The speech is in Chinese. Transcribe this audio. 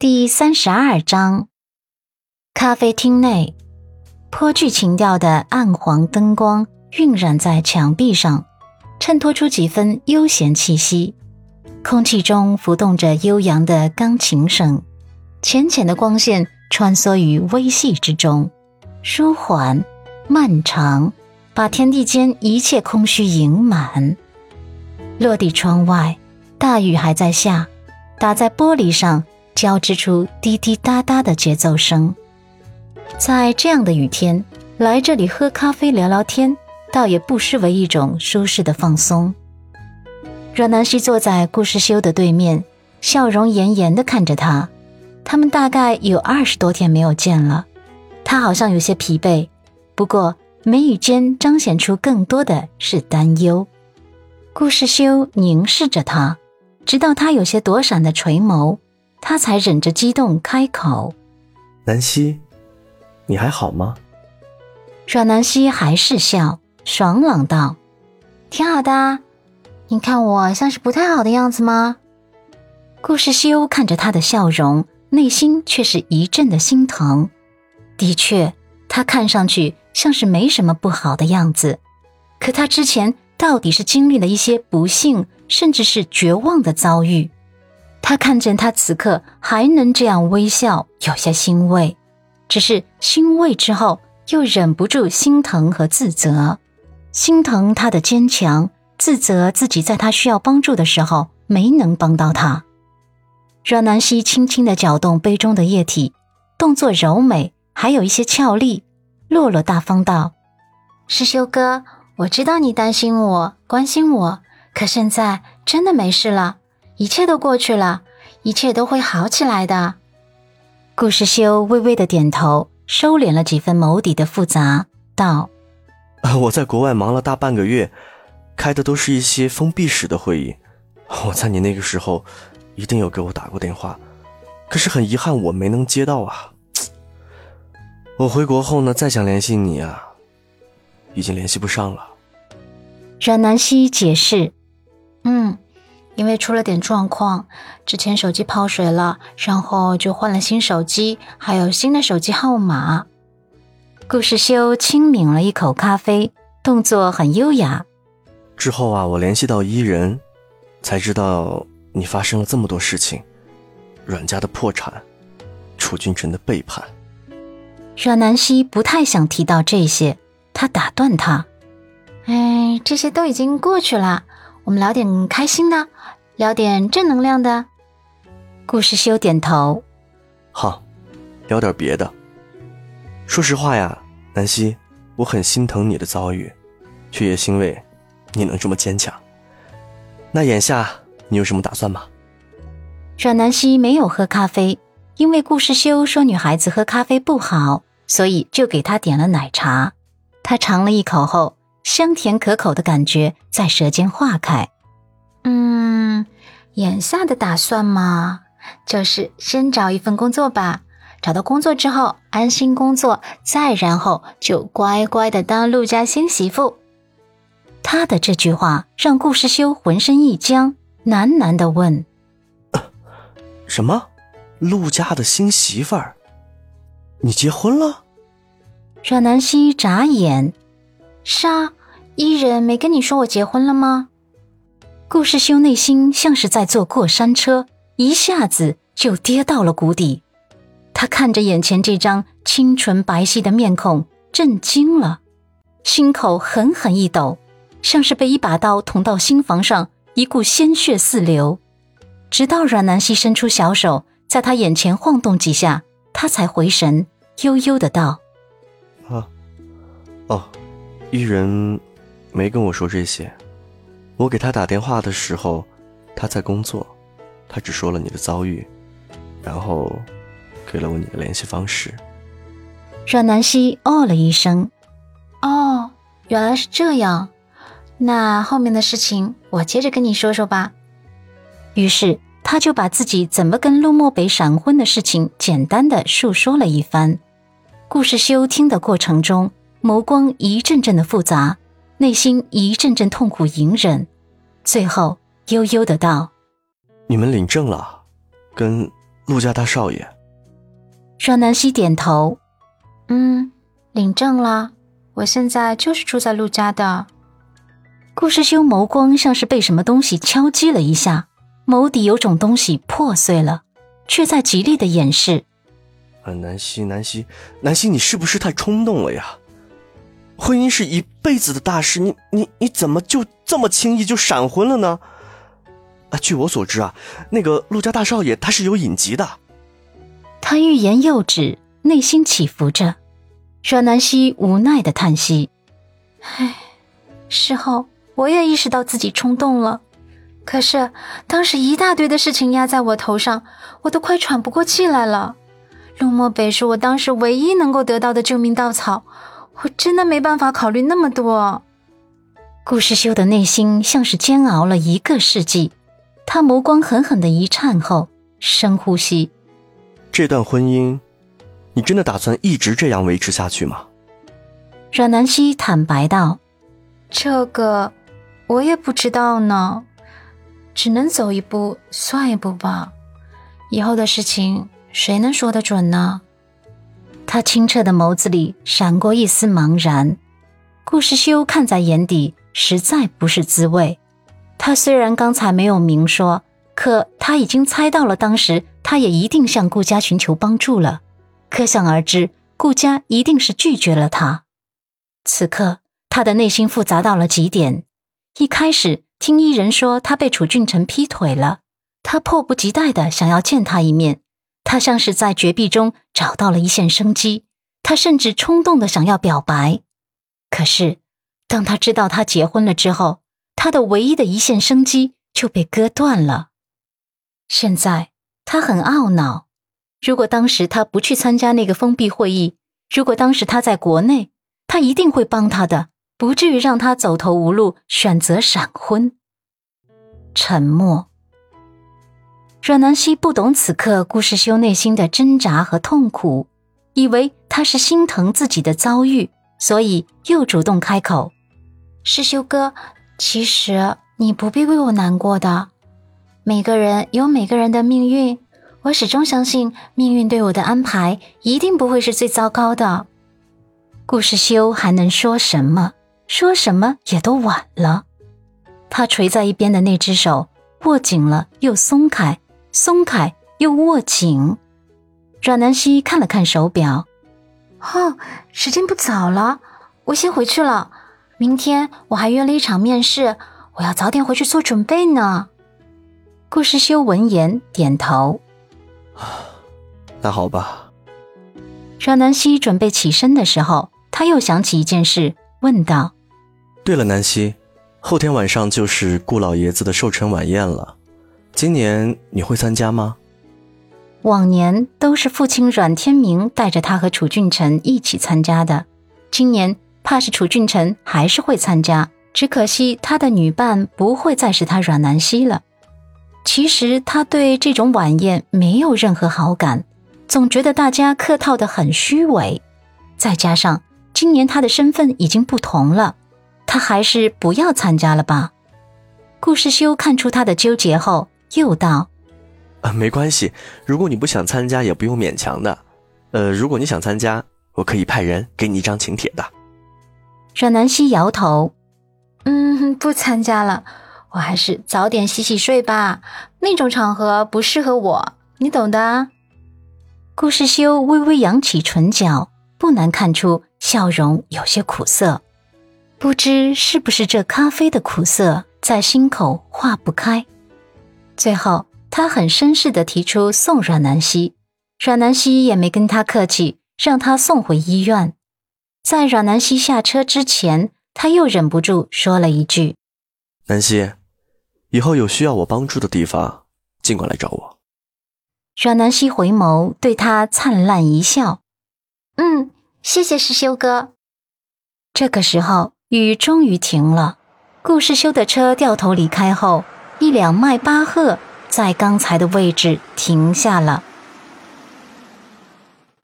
第三十二章，咖啡厅内，颇具情调的暗黄灯光晕染在墙壁上，衬托出几分悠闲气息。空气中浮动着悠扬的钢琴声，浅浅的光线穿梭于微细之中，舒缓、漫长，把天地间一切空虚盈满。落地窗外，大雨还在下，打在玻璃上。交织出滴滴答答的节奏声，在这样的雨天来这里喝咖啡聊聊天，倒也不失为一种舒适的放松。阮南希坐在顾世修的对面，笑容严严地看着他。他们大概有二十多天没有见了，他好像有些疲惫，不过眉宇间彰显出更多的是担忧。顾世修凝视着他，直到他有些躲闪的垂眸。他才忍着激动开口：“南希，你还好吗？”阮南希还是笑，爽朗道：“挺好的。你看我像是不太好的样子吗？”顾世修看着他的笑容，内心却是一阵的心疼。的确，他看上去像是没什么不好的样子，可他之前到底是经历了一些不幸，甚至是绝望的遭遇。他看见他此刻还能这样微笑，有些欣慰，只是欣慰之后又忍不住心疼和自责，心疼他的坚强，自责自己在他需要帮助的时候没能帮到他。阮南希轻轻地搅动杯中的液体，动作柔美，还有一些俏丽，落落大方道：“师修哥，我知道你担心我，关心我，可现在真的没事了。”一切都过去了，一切都会好起来的。顾世修微微的点头，收敛了几分眸底的复杂，道：“我在国外忙了大半个月，开的都是一些封闭式的会议。我在你那个时候，一定有给我打过电话，可是很遗憾我没能接到啊。我回国后呢，再想联系你啊，已经联系不上了。”阮南希解释：“嗯。”因为出了点状况，之前手机泡水了，然后就换了新手机，还有新的手机号码。顾世修轻抿了一口咖啡，动作很优雅。之后啊，我联系到伊人，才知道你发生了这么多事情：阮家的破产，楚君臣的背叛。阮南希不太想提到这些，他打断他：“哎，这些都已经过去了。”我们聊点开心的，聊点正能量的。顾世修点头，好，聊点别的。说实话呀，南希，我很心疼你的遭遇，却也欣慰你能这么坚强。那眼下你有什么打算吗？阮南希没有喝咖啡，因为顾世修说女孩子喝咖啡不好，所以就给她点了奶茶。她尝了一口后。香甜可口的感觉在舌尖化开。嗯，眼下的打算嘛，就是先找一份工作吧。找到工作之后，安心工作，再然后就乖乖的当陆家新媳妇。他的这句话让顾时修浑身一僵，喃喃的问：“什么？陆家的新媳妇儿？你结婚了？”阮南希眨眼。是啊，伊人没跟你说我结婚了吗？顾世修内心像是在坐过山车，一下子就跌到了谷底。他看着眼前这张清纯白皙的面孔，震惊了，心口狠狠一抖，像是被一把刀捅到心房上，一股鲜血四流。直到阮南希伸出小手在他眼前晃动几下，他才回神，悠悠的道：“啊，哦。”伊人没跟我说这些，我给他打电话的时候，他在工作，他只说了你的遭遇，然后给了我你的联系方式。阮南希哦了一声：“哦，原来是这样，那后面的事情我接着跟你说说吧。”于是他就把自己怎么跟陆漠北闪婚的事情简单的述说了一番。顾世修听的过程中。眸光一阵阵的复杂，内心一阵阵痛苦隐忍，最后悠悠的道：“你们领证了，跟陆家大少爷。阮南希点头，嗯，领证了。我现在就是住在陆家的。顾世修眸光像是被什么东西敲击了一下，眸底有种东西破碎了，却在极力的掩饰。啊，南希，南希，南希，你是不是太冲动了呀？婚姻是一辈子的大事，你你你怎么就这么轻易就闪婚了呢？啊，据我所知啊，那个陆家大少爷他是有隐疾的。他欲言又止，内心起伏着。阮南希无奈的叹息：“唉，事后我也意识到自己冲动了，可是当时一大堆的事情压在我头上，我都快喘不过气来了。陆漠北是我当时唯一能够得到的救命稻草，我真的没办法考虑那么多。”顾世修的内心像是煎熬了一个世纪，他眸光狠狠的一颤后，深呼吸：“这段婚姻。”你真的打算一直这样维持下去吗？阮南希坦白道：“这个我也不知道呢，只能走一步算一步吧。以后的事情谁能说得准呢？”他清澈的眸子里闪过一丝茫然。顾世修看在眼底，实在不是滋味。他虽然刚才没有明说，可他已经猜到了，当时他也一定向顾家寻求帮助了。可想而知，顾家一定是拒绝了他。此刻，他的内心复杂到了极点。一开始听伊人说他被楚俊辰劈腿了，他迫不及待的想要见他一面。他像是在绝壁中找到了一线生机，他甚至冲动的想要表白。可是，当他知道他结婚了之后，他的唯一的一线生机就被割断了。现在，他很懊恼。如果当时他不去参加那个封闭会议，如果当时他在国内，他一定会帮他的，不至于让他走投无路，选择闪婚。沉默。阮南希不懂此刻顾世修内心的挣扎和痛苦，以为他是心疼自己的遭遇，所以又主动开口：“世修哥，其实你不必为我难过的，每个人有每个人的命运。”我始终相信，命运对我的安排一定不会是最糟糕的。顾世修还能说什么？说什么也都晚了。他垂在一边的那只手握紧了，又松开，松开又握紧。阮南希看了看手表，哦，时间不早了，我先回去了。明天我还约了一场面试，我要早点回去做准备呢。顾时修闻言点头。那好吧。阮南希准备起身的时候，他又想起一件事，问道：“对了，南希，后天晚上就是顾老爷子的寿辰晚宴了，今年你会参加吗？”往年都是父亲阮天明带着他和楚俊辰一起参加的，今年怕是楚俊辰还是会参加，只可惜他的女伴不会再是他阮南希了。其实他对这种晚宴没有任何好感，总觉得大家客套的很虚伪。再加上今年他的身份已经不同了，他还是不要参加了吧。顾世修看出他的纠结后，又道：“啊，没关系，如果你不想参加，也不用勉强的。呃，如果你想参加，我可以派人给你一张请帖的。”阮南希摇头：“嗯，不参加了。”我还是早点洗洗睡吧，那种场合不适合我，你懂的。顾世修微微扬起唇角，不难看出笑容有些苦涩，不知是不是这咖啡的苦涩在心口化不开。最后，他很绅士的提出送阮南希，阮南希也没跟他客气，让他送回医院。在阮南希下车之前，他又忍不住说了一句：“南希。”以后有需要我帮助的地方，尽管来找我。阮南希回眸，对他灿烂一笑：“嗯，谢谢师修哥。”这个时候，雨终于停了。顾世修的车掉头离开后，一辆迈巴赫在刚才的位置停下了。